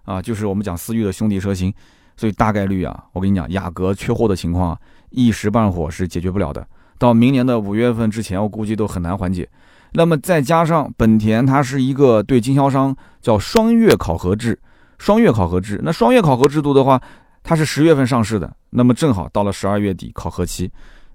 Speaker 1: 啊，就是我们讲思域的兄弟车型，所以大概率啊，我跟你讲，雅阁缺货的情况一时半会是解决不了的，到明年的五月份之前，我估计都很难缓解。那么再加上本田它是一个对经销商叫双月考核制，双月考核制，那双月考核制度的话，它是十月份上市的，那么正好到了十二月底考核期。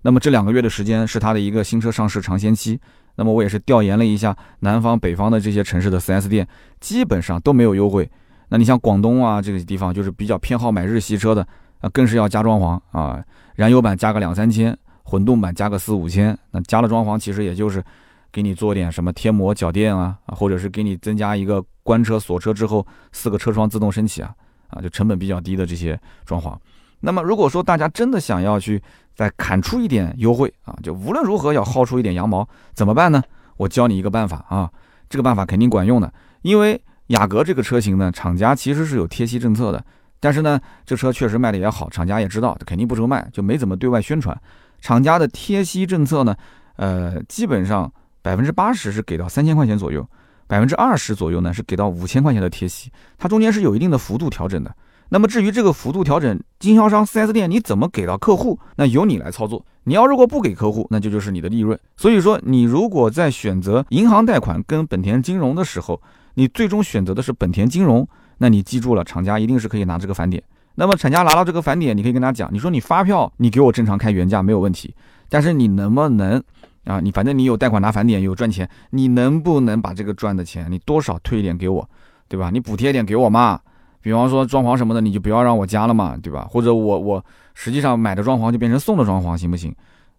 Speaker 1: 那么这两个月的时间是它的一个新车上市尝鲜期。那么我也是调研了一下南方、北方的这些城市的 4S 店，基本上都没有优惠。那你像广东啊这个地方，就是比较偏好买日系车的啊，更是要加装潢啊，燃油版加个两三千，混动版加个四五千。那加了装潢，其实也就是给你做点什么贴膜、脚垫啊，或者是给你增加一个关车锁车之后四个车窗自动升起啊，啊，就成本比较低的这些装潢。那么如果说大家真的想要去，再砍出一点优惠啊，就无论如何要薅出一点羊毛，怎么办呢？我教你一个办法啊，这个办法肯定管用的。因为雅阁这个车型呢，厂家其实是有贴息政策的，但是呢，这车确实卖的也好，厂家也知道，肯定不愁卖，就没怎么对外宣传。厂家的贴息政策呢，呃，基本上百分之八十是给到三千块钱左右，百分之二十左右呢是给到五千块钱的贴息，它中间是有一定的幅度调整的。那么至于这个幅度调整，经销商 4S 店你怎么给到客户，那由你来操作。你要如果不给客户，那就就是你的利润。所以说，你如果在选择银行贷款跟本田金融的时候，你最终选择的是本田金融，那你记住了，厂家一定是可以拿这个返点。那么厂家拿到这个返点，你可以跟他讲，你说你发票你给我正常开原价没有问题，但是你能不能啊？你反正你有贷款拿返点有赚钱，你能不能把这个赚的钱你多少退一点给我，对吧？你补贴一点给我嘛。比方说装潢什么的，你就不要让我加了嘛，对吧？或者我我实际上买的装潢就变成送的装潢，行不行？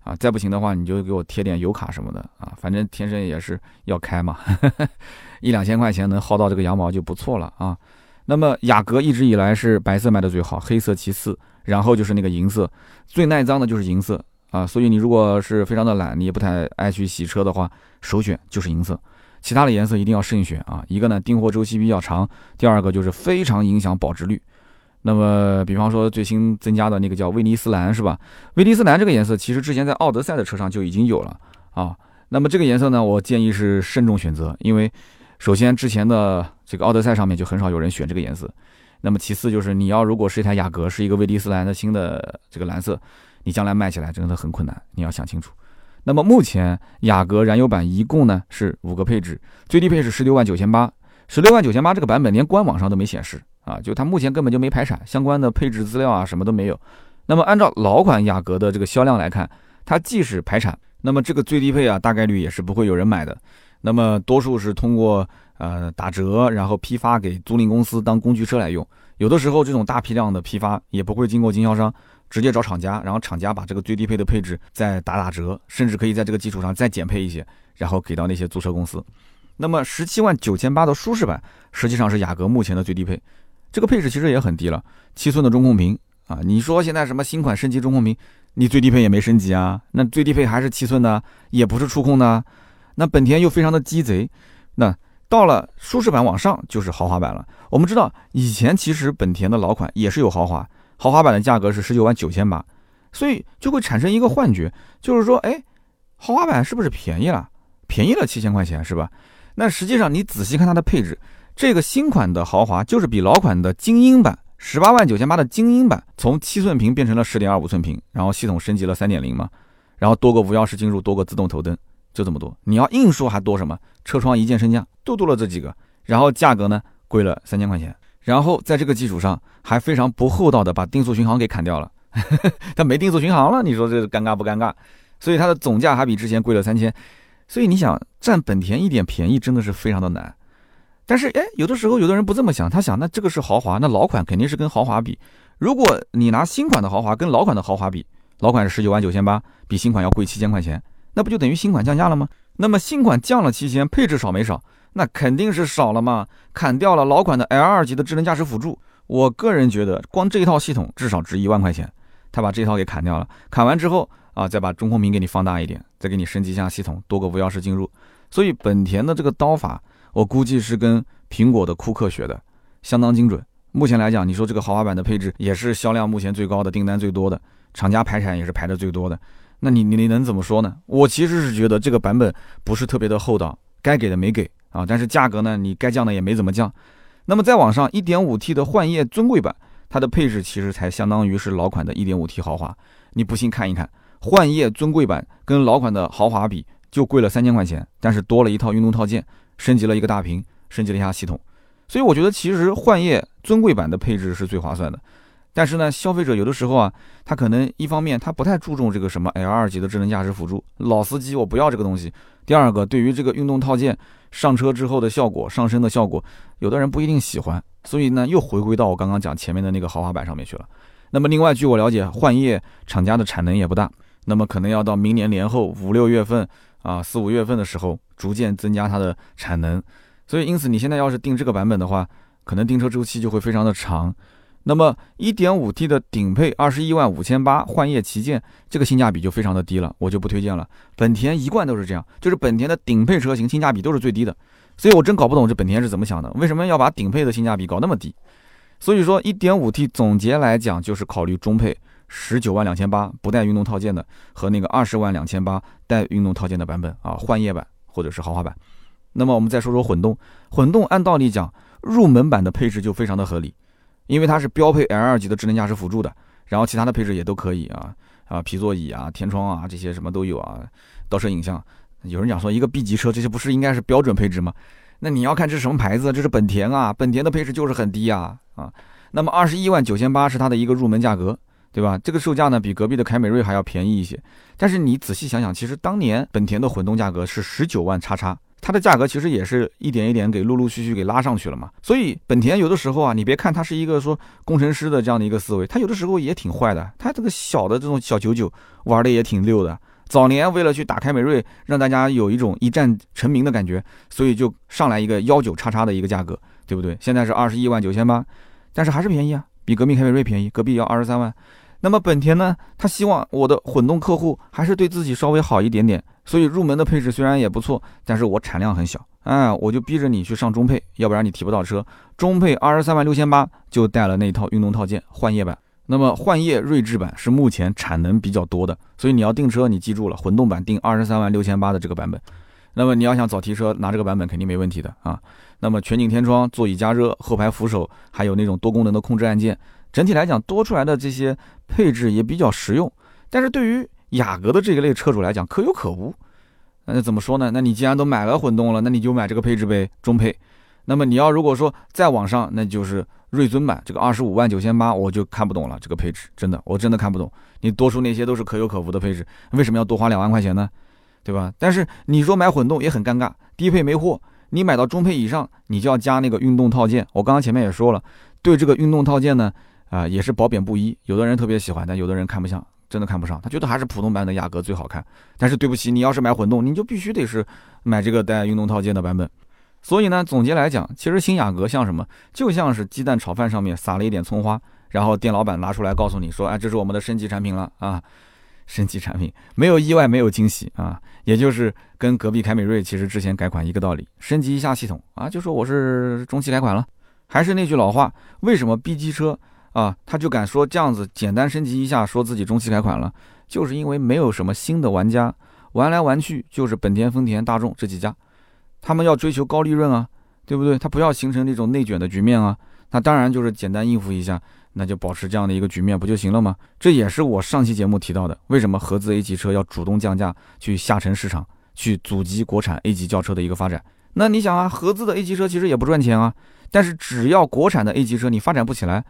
Speaker 1: 啊，再不行的话，你就给我贴点油卡什么的啊，反正天生也是要开嘛，一两千块钱能薅到这个羊毛就不错了啊。那么雅阁一直以来是白色卖的最好，黑色其次，然后就是那个银色，最耐脏的就是银色啊。所以你如果是非常的懒，你也不太爱去洗车的话，首选就是银色。其他的颜色一定要慎选啊！一个呢，订货周期比较长；第二个就是非常影响保值率。那么，比方说最新增加的那个叫威尼斯蓝，是吧？威尼斯蓝这个颜色其实之前在奥德赛的车上就已经有了啊。那么这个颜色呢，我建议是慎重选择，因为首先之前的这个奥德赛上面就很少有人选这个颜色。那么其次就是你要如果是一台雅阁，是一个威尼斯蓝的新的这个蓝色，你将来卖起来真的很困难，你要想清楚。那么目前雅阁燃油版一共呢是五个配置，最低配是十六万九千八，十六万九千八这个版本连官网上都没显示啊，就它目前根本就没排产，相关的配置资料啊什么都没有。那么按照老款雅阁的这个销量来看，它即使排产，那么这个最低配啊，大概率也是不会有人买的。那么多数是通过呃打折，然后批发给租赁公司当工具车来用。有的时候这种大批量的批发也不会经过经销商，直接找厂家，然后厂家把这个最低配的配置再打打折，甚至可以在这个基础上再减配一些，然后给到那些租车公司。那么十七万九千八的舒适版实际上是雅阁目前的最低配，这个配置其实也很低了，七寸的中控屏啊。你说现在什么新款升级中控屏，你最低配也没升级啊，那最低配还是七寸的，也不是触控的。那本田又非常的鸡贼，那到了舒适版往上就是豪华版了。我们知道以前其实本田的老款也是有豪华，豪华版的价格是十九万九千八，所以就会产生一个幻觉，就是说，哎，豪华版是不是便宜了？便宜了七千块钱是吧？那实际上你仔细看它的配置，这个新款的豪华就是比老款的精英版十八万九千八的精英版从七寸屏变成了十点二五寸屏，然后系统升级了三点零嘛，然后多个无钥匙进入，多个自动头灯。就这么多，你要硬说还多什么？车窗一键升降都多了这几个，然后价格呢贵了三千块钱，然后在这个基础上还非常不厚道的把定速巡航给砍掉了，它没定速巡航了，你说这尴尬不尴尬？所以它的总价还比之前贵了三千，所以你想占本田一点便宜真的是非常的难。但是哎，有的时候有的人不这么想，他想那这个是豪华，那老款肯定是跟豪华比。如果你拿新款的豪华跟老款的豪华比，老款是十九万九千八，比新款要贵七千块钱。那不就等于新款降价了吗？那么新款降了七千，配置少没少？那肯定是少了嘛。砍掉了老款的 L 二级的智能驾驶辅助，我个人觉得光这一套系统至少值一万块钱。他把这套给砍掉了，砍完之后啊，再把中控屏给你放大一点，再给你升级一下系统，多个无钥匙进入。所以本田的这个刀法，我估计是跟苹果的库克学的，相当精准。目前来讲，你说这个豪华版的配置也是销量目前最高的，订单最多的，厂家排产也是排的最多的。那你你你能怎么说呢？我其实是觉得这个版本不是特别的厚道，该给的没给啊，但是价格呢，你该降的也没怎么降。那么再往上，1.5T 的幻夜尊贵版，它的配置其实才相当于是老款的 1.5T 豪华。你不信看一看，幻夜尊贵版跟老款的豪华比就贵了三千块钱，但是多了一套运动套件，升级了一个大屏，升级了一下系统。所以我觉得其实幻夜尊贵版的配置是最划算的。但是呢，消费者有的时候啊，他可能一方面他不太注重这个什么 L 二级的智能驾驶辅助，老司机我不要这个东西。第二个，对于这个运动套件上车之后的效果、上升的效果，有的人不一定喜欢，所以呢，又回归到我刚刚讲前面的那个豪华版上面去了。那么另外，据我了解，幻夜厂家的产能也不大，那么可能要到明年年后五六月份啊，四五月份的时候，逐渐增加它的产能。所以因此，你现在要是订这个版本的话，可能订车周期就会非常的长。那么 1.5T 的顶配二十一万五千八，幻夜旗舰，这个性价比就非常的低了，我就不推荐了。本田一贯都是这样，就是本田的顶配车型性价比都是最低的，所以我真搞不懂这本田是怎么想的，为什么要把顶配的性价比搞那么低？所以说 1.5T 总结来讲就是考虑中配，十九万两千八不带运动套件的和那个二十万两千八带运动套件的版本啊，幻夜版或者是豪华版。那么我们再说说混动，混动按道理讲入门版的配置就非常的合理。因为它是标配 L 二级的智能驾驶辅助的，然后其他的配置也都可以啊啊皮座椅啊天窗啊这些什么都有啊，倒车影像。有人讲说一个 B 级车这些不是应该是标准配置吗？那你要看这是什么牌子，这是本田啊，本田的配置就是很低啊啊。那么二十一万九千八是它的一个入门价格，对吧？这个售价呢比隔壁的凯美瑞还要便宜一些。但是你仔细想想，其实当年本田的混动价格是十九万叉叉。它的价格其实也是一点一点给陆陆续续给拉上去了嘛，所以本田有的时候啊，你别看它是一个说工程师的这样的一个思维，它有的时候也挺坏的。它这个小的这种小九九玩的也挺溜的。早年为了去打凯美瑞，让大家有一种一战成名的感觉，所以就上来一个幺九叉叉的一个价格，对不对？现在是二十一万九千八，但是还是便宜啊，比隔壁凯美瑞便宜，隔壁要二十三万。那么本田呢，他希望我的混动客户还是对自己稍微好一点点。所以入门的配置虽然也不错，但是我产量很小，哎，我就逼着你去上中配，要不然你提不到车。中配二十三万六千八就带了那一套运动套件幻夜版。那么幻夜锐志版是目前产能比较多的，所以你要订车，你记住了，混动版订二十三万六千八的这个版本。那么你要想早提车，拿这个版本肯定没问题的啊。那么全景天窗、座椅加热、后排扶手，还有那种多功能的控制按键，整体来讲多出来的这些配置也比较实用。但是对于雅阁的这一类车主来讲，可有可无。那怎么说呢？那你既然都买了混动了，那你就买这个配置呗，中配。那么你要如果说再往上，那就是锐尊版这个二十五万九千八，我就看不懂了。这个配置真的，我真的看不懂。你多出那些都是可有可无的配置，为什么要多花两万块钱呢？对吧？但是你说买混动也很尴尬，低配没货，你买到中配以上，你就要加那个运动套件。我刚刚前面也说了，对这个运动套件呢，啊也是褒贬不一。有的人特别喜欢，但有的人看不上，真的看不上，他觉得还是普通版的雅阁最好看。但是对不起，你要是买混动，你就必须得是买这个带运动套件的版本。所以呢，总结来讲，其实新雅阁像什么？就像是鸡蛋炒饭上面撒了一点葱花，然后店老板拿出来告诉你说，哎，这是我们的升级产品了啊。升级产品没有意外，没有惊喜啊，也就是跟隔壁凯美瑞其实之前改款一个道理，升级一下系统啊，就说我是中期改款了。还是那句老话，为什么 B 级车啊，他就敢说这样子简单升级一下，说自己中期改款了，就是因为没有什么新的玩家，玩来玩去就是本田、丰田、大众这几家，他们要追求高利润啊，对不对？他不要形成那种内卷的局面啊，那当然就是简单应付一下。那就保持这样的一个局面不就行了吗？这也是我上期节目提到的，为什么合资 A 级车要主动降价去下沉市场，去阻击国产 A 级轿车的一个发展。那你想啊，合资的 A 级车其实也不赚钱啊，但是只要国产的 A 级车你发展不起来，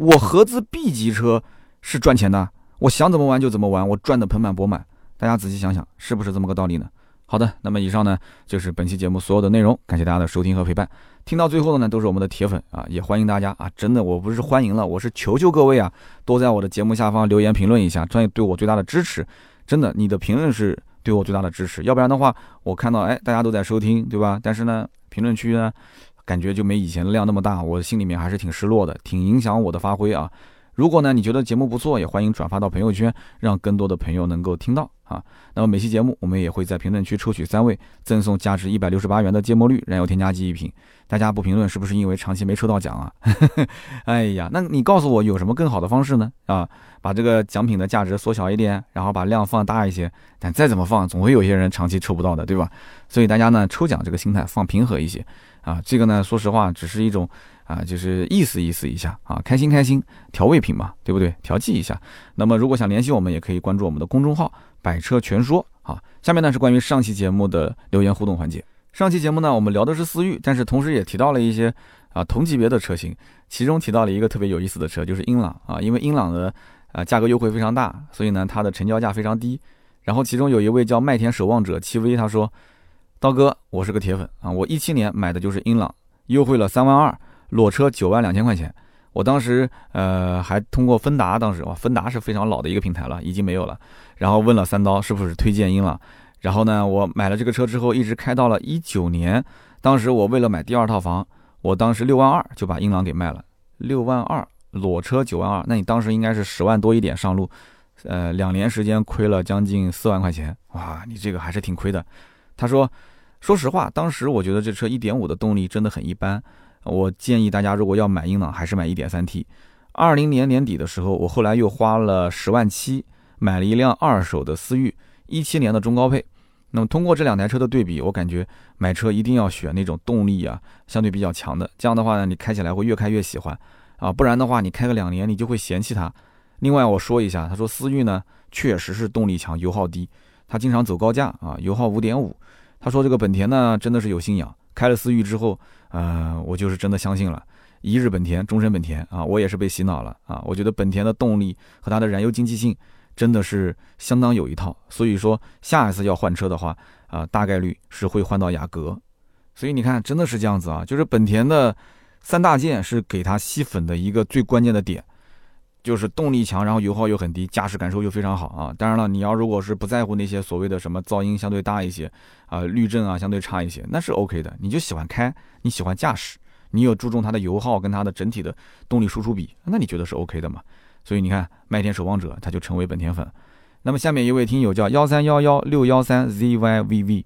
Speaker 1: 我合资 B 级车是赚钱的，我想怎么玩就怎么玩，我赚得盆满钵满。大家仔细想想，是不是这么个道理呢？好的，那么以上呢就是本期节目所有的内容，感谢大家的收听和陪伴。听到最后的呢，都是我们的铁粉啊，也欢迎大家啊，真的我不是欢迎了，我是求求各位啊，多在我的节目下方留言评论一下，专业对我最大的支持。真的，你的评论是对我最大的支持，要不然的话，我看到哎大家都在收听，对吧？但是呢，评论区呢，感觉就没以前量那么大，我心里面还是挺失落的，挺影响我的发挥啊。如果呢你觉得节目不错，也欢迎转发到朋友圈，让更多的朋友能够听到。啊，那么每期节目我们也会在评论区抽取三位，赠送价值一百六十八元的芥末绿燃油添加剂一瓶。大家不评论是不是因为长期没抽到奖啊？哎呀，那你告诉我有什么更好的方式呢？啊，把这个奖品的价值缩小一点，然后把量放大一些。但再怎么放，总会有些人长期抽不到的，对吧？所以大家呢，抽奖这个心态放平和一些啊。这个呢，说实话，只是一种。啊，就是意思意思一下啊，开心开心，调味品嘛，对不对？调剂一下。那么如果想联系我们，也可以关注我们的公众号“百车全说”啊。下面呢是关于上期节目的留言互动环节。上期节目呢，我们聊的是思域，但是同时也提到了一些啊同级别的车型，其中提到了一个特别有意思的车，就是英朗啊。因为英朗的啊价格优惠非常大，所以呢它的成交价非常低。然后其中有一位叫麦田守望者戚薇他说：“刀哥，我是个铁粉啊，我一七年买的就是英朗，优惠了三万二。”裸车九万两千块钱，我当时呃还通过芬达，当时哇芬达是非常老的一个平台了，已经没有了。然后问了三刀是不是推荐英朗，然后呢我买了这个车之后，一直开到了一九年。当时我为了买第二套房，我当时六万二就把英朗给卖了。六万二裸车九万二，那你当时应该是十万多一点上路，呃两年时间亏了将近四万块钱，哇你这个还是挺亏的。他说，说实话，当时我觉得这车一点五的动力真的很一般。我建议大家，如果要买英朗，还是买 1.3T。二零年年底的时候，我后来又花了十万七买了一辆二手的思域，一七年的中高配。那么通过这两台车的对比，我感觉买车一定要选那种动力啊相对比较强的，这样的话呢，你开起来会越开越喜欢啊，不然的话，你开个两年你就会嫌弃它。另外我说一下，他说思域呢确实是动力强，油耗低，他经常走高架啊，油耗五点五。他说这个本田呢真的是有信仰，开了思域之后。呃，我就是真的相信了，一日本田，终身本田啊！我也是被洗脑了啊！我觉得本田的动力和它的燃油经济性真的是相当有一套，所以说下一次要换车的话啊，大概率是会换到雅阁。所以你看，真的是这样子啊！就是本田的三大件是给它吸粉的一个最关键的点。就是动力强，然后油耗又很低，驾驶感受又非常好啊！当然了，你要如果是不在乎那些所谓的什么噪音相对大一些啊，滤震啊相对差一些，那是 OK 的。你就喜欢开，你喜欢驾驶，你有注重它的油耗跟它的整体的动力输出比，那你觉得是 OK 的嘛？所以你看，麦田守望者他就成为本田粉。那么下面一位听友叫幺三幺幺六幺三 zyvv，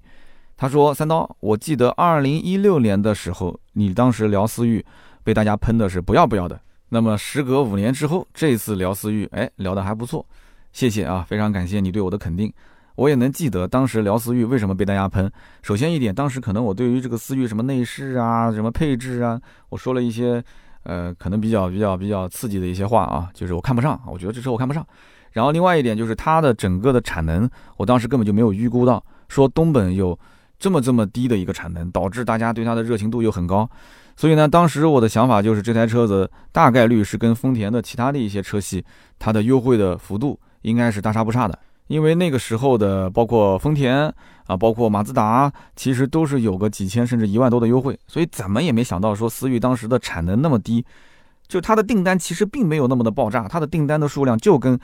Speaker 1: 他说三刀，我记得二零一六年的时候，你当时聊思域，被大家喷的是不要不要的。那么时隔五年之后，这次聊思域，哎，聊得还不错，谢谢啊，非常感谢你对我的肯定。我也能记得当时聊思域为什么被大家喷。首先一点，当时可能我对于这个思域什么内饰啊、什么配置啊，我说了一些，呃，可能比较比较比较刺激的一些话啊，就是我看不上，我觉得这车我看不上。然后另外一点就是它的整个的产能，我当时根本就没有预估到，说东本有。这么这么低的一个产能，导致大家对它的热情度又很高。所以呢，当时我的想法就是，这台车子大概率是跟丰田的其他的一些车系，它的优惠的幅度应该是大差不差的。因为那个时候的，包括丰田啊，包括马自达，其实都是有个几千甚至一万多的优惠。所以怎么也没想到说，思域当时的产能那么低，就它的订单其实并没有那么的爆炸，它的订单的数量就跟，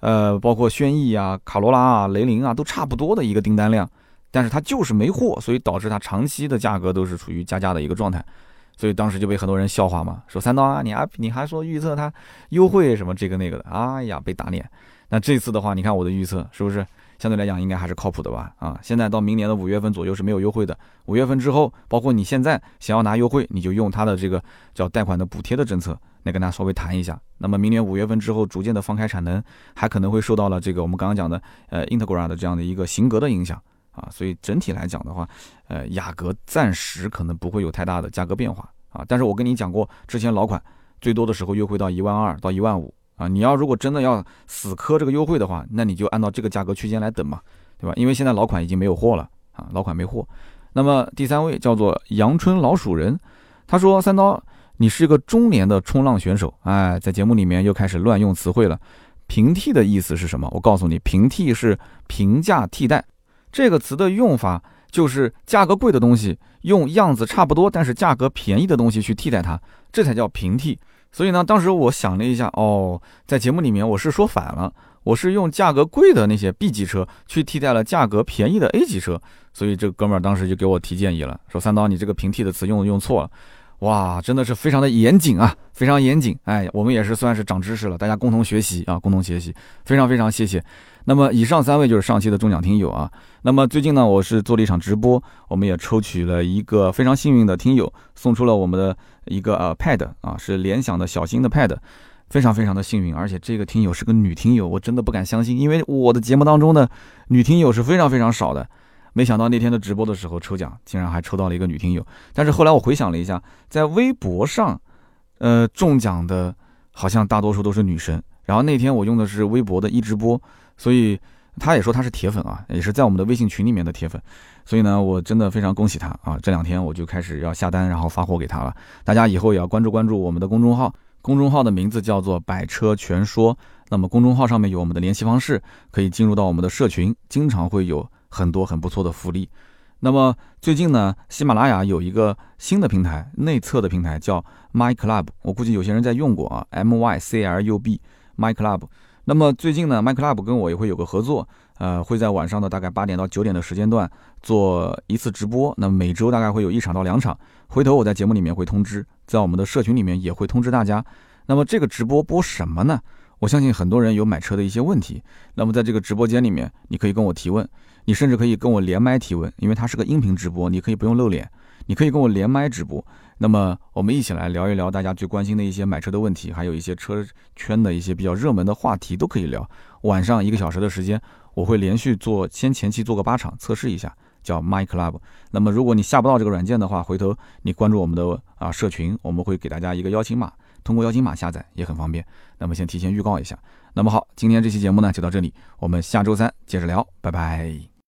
Speaker 1: 呃，包括轩逸啊、卡罗拉啊、雷凌啊都差不多的一个订单量，但是它就是没货，所以导致它长期的价格都是处于加价的一个状态。所以当时就被很多人笑话嘛，说三刀啊，你还你还说预测它优惠什么这个那个的，哎呀，被打脸。那这次的话，你看我的预测是不是相对来讲应该还是靠谱的吧？啊，现在到明年的五月份左右是没有优惠的。五月份之后，包括你现在想要拿优惠，你就用它的这个叫贷款的补贴的政策来跟他稍微谈一下。那么明年五月份之后，逐渐的放开产能，还可能会受到了这个我们刚刚讲的呃 Integra 的这样的一个型格的影响啊。所以整体来讲的话，呃，雅阁暂时可能不会有太大的价格变化啊。但是我跟你讲过，之前老款最多的时候优惠到一万二到一万五。啊，你要如果真的要死磕这个优惠的话，那你就按照这个价格区间来等嘛，对吧？因为现在老款已经没有货了啊，老款没货。那么第三位叫做阳春老鼠人，他说：“三刀，你是一个中年的冲浪选手，哎，在节目里面又开始乱用词汇了。平替的意思是什么？我告诉你，平替是平价替代，这个词的用法就是价格贵的东西用样子差不多但是价格便宜的东西去替代它，这才叫平替。”所以呢，当时我想了一下，哦，在节目里面我是说反了，我是用价格贵的那些 B 级车去替代了价格便宜的 A 级车，所以这哥们儿当时就给我提建议了，说三刀你这个平替的词用用错了，哇，真的是非常的严谨啊，非常严谨，哎，我们也是算是长知识了，大家共同学习啊，共同学习，非常非常谢谢。那么以上三位就是上期的中奖听友啊。那么最近呢，我是做了一场直播，我们也抽取了一个非常幸运的听友，送出了我们的一个呃 Pad 啊，是联想的小新的 Pad，非常非常的幸运，而且这个听友是个女听友，我真的不敢相信，因为我的节目当中的女听友是非常非常少的，没想到那天的直播的时候抽奖，竟然还抽到了一个女听友。但是后来我回想了一下，在微博上，呃中奖的好像大多数都是女生，然后那天我用的是微博的一直播。所以他也说他是铁粉啊，也是在我们的微信群里面的铁粉，所以呢，我真的非常恭喜他啊！这两天我就开始要下单，然后发货给他了。大家以后也要关注关注我们的公众号，公众号的名字叫做“百车全说”。那么公众号上面有我们的联系方式，可以进入到我们的社群，经常会有很多很不错的福利。那么最近呢，喜马拉雅有一个新的平台，内测的平台叫 My Club，我估计有些人在用过啊，M Y C L U B My Club。那么最近呢，MyClub 跟我也会有个合作，呃，会在晚上的大概八点到九点的时间段做一次直播。那每周大概会有一场到两场，回头我在节目里面会通知，在我们的社群里面也会通知大家。那么这个直播播什么呢？我相信很多人有买车的一些问题，那么在这个直播间里面，你可以跟我提问，你甚至可以跟我连麦提问，因为它是个音频直播，你可以不用露脸，你可以跟我连麦直播。那么我们一起来聊一聊大家最关心的一些买车的问题，还有一些车圈的一些比较热门的话题都可以聊。晚上一个小时的时间，我会连续做，先前期做个八场测试一下，叫 My Club。那么如果你下不到这个软件的话，回头你关注我们的啊社群，我们会给大家一个邀请码，通过邀请码下载也很方便。那么先提前预告一下。那么好，今天这期节目呢就到这里，我们下周三接着聊，拜拜。